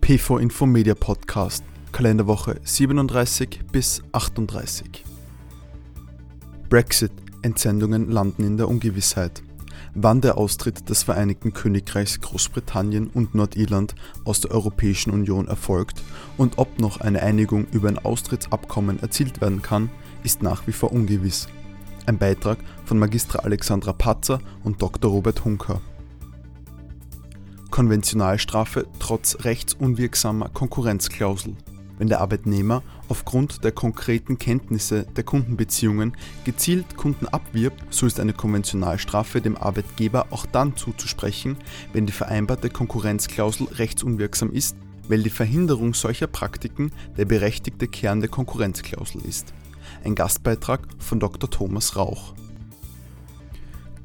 PV Infomedia Podcast, Kalenderwoche 37 bis 38. Brexit, Entsendungen landen in der Ungewissheit. Wann der Austritt des Vereinigten Königreichs Großbritannien und Nordirland aus der Europäischen Union erfolgt und ob noch eine Einigung über ein Austrittsabkommen erzielt werden kann, ist nach wie vor ungewiss. Ein Beitrag von Magistra Alexandra Patzer und Dr. Robert Hunker. Konventionalstrafe trotz rechtsunwirksamer Konkurrenzklausel. Wenn der Arbeitnehmer aufgrund der konkreten Kenntnisse der Kundenbeziehungen gezielt Kunden abwirbt, so ist eine Konventionalstrafe dem Arbeitgeber auch dann zuzusprechen, wenn die vereinbarte Konkurrenzklausel rechtsunwirksam ist, weil die Verhinderung solcher Praktiken der berechtigte Kern der Konkurrenzklausel ist. Ein Gastbeitrag von Dr. Thomas Rauch.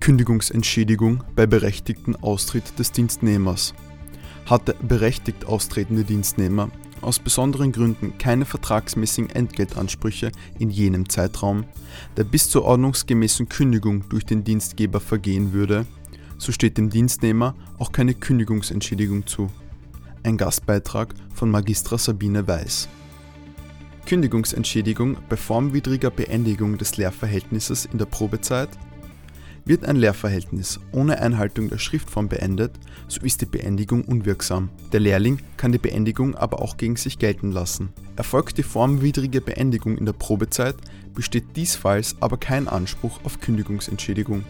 Kündigungsentschädigung bei berechtigten Austritt des Dienstnehmers. Hat der berechtigt austretende Dienstnehmer aus besonderen Gründen keine vertragsmäßigen Entgeltansprüche in jenem Zeitraum, der bis zur ordnungsgemäßen Kündigung durch den Dienstgeber vergehen würde, so steht dem Dienstnehmer auch keine Kündigungsentschädigung zu. Ein Gastbeitrag von Magistra Sabine Weiß. Kündigungsentschädigung bei formwidriger Beendigung des Lehrverhältnisses in der Probezeit wird ein Lehrverhältnis ohne Einhaltung der Schriftform beendet, so ist die Beendigung unwirksam. Der Lehrling kann die Beendigung aber auch gegen sich gelten lassen. Erfolgt die formwidrige Beendigung in der Probezeit, besteht diesfalls aber kein Anspruch auf Kündigungsentschädigung.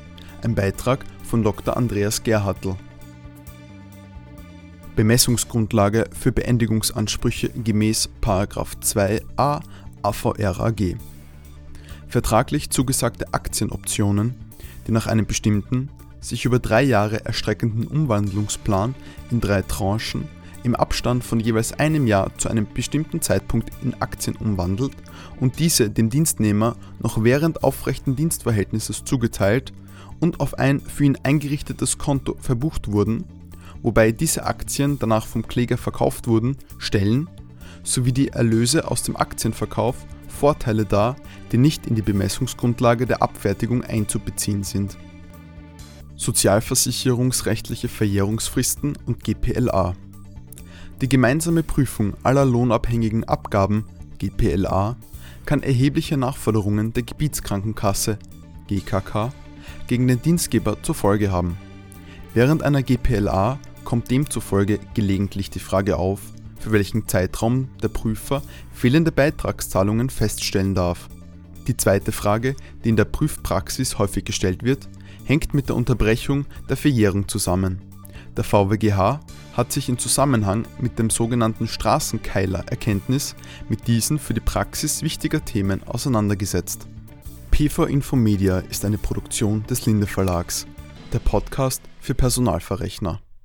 Ein Beitrag von Dr. Andreas Gerhartl. Bemessungsgrundlage für Beendigungsansprüche gemäß 2a AVRAG. Vertraglich zugesagte Aktienoptionen die nach einem bestimmten, sich über drei Jahre erstreckenden Umwandlungsplan in drei Tranchen im Abstand von jeweils einem Jahr zu einem bestimmten Zeitpunkt in Aktien umwandelt und diese dem Dienstnehmer noch während aufrechten Dienstverhältnisses zugeteilt und auf ein für ihn eingerichtetes Konto verbucht wurden, wobei diese Aktien danach vom Kläger verkauft wurden, stellen, sowie die Erlöse aus dem Aktienverkauf Vorteile dar, die nicht in die Bemessungsgrundlage der Abfertigung einzubeziehen sind. Sozialversicherungsrechtliche Verjährungsfristen und GPLA. Die gemeinsame Prüfung aller lohnabhängigen Abgaben GPLA kann erhebliche Nachforderungen der Gebietskrankenkasse GKK gegen den Dienstgeber zur Folge haben. Während einer GPLA kommt demzufolge gelegentlich die Frage auf, für welchen Zeitraum der Prüfer fehlende Beitragszahlungen feststellen darf. Die zweite Frage, die in der Prüfpraxis häufig gestellt wird, hängt mit der Unterbrechung der Verjährung zusammen. Der VWGH hat sich in Zusammenhang mit dem sogenannten Straßenkeiler-Erkenntnis mit diesen für die Praxis wichtiger Themen auseinandergesetzt. PV Infomedia ist eine Produktion des Linde Verlags, der Podcast für Personalverrechner.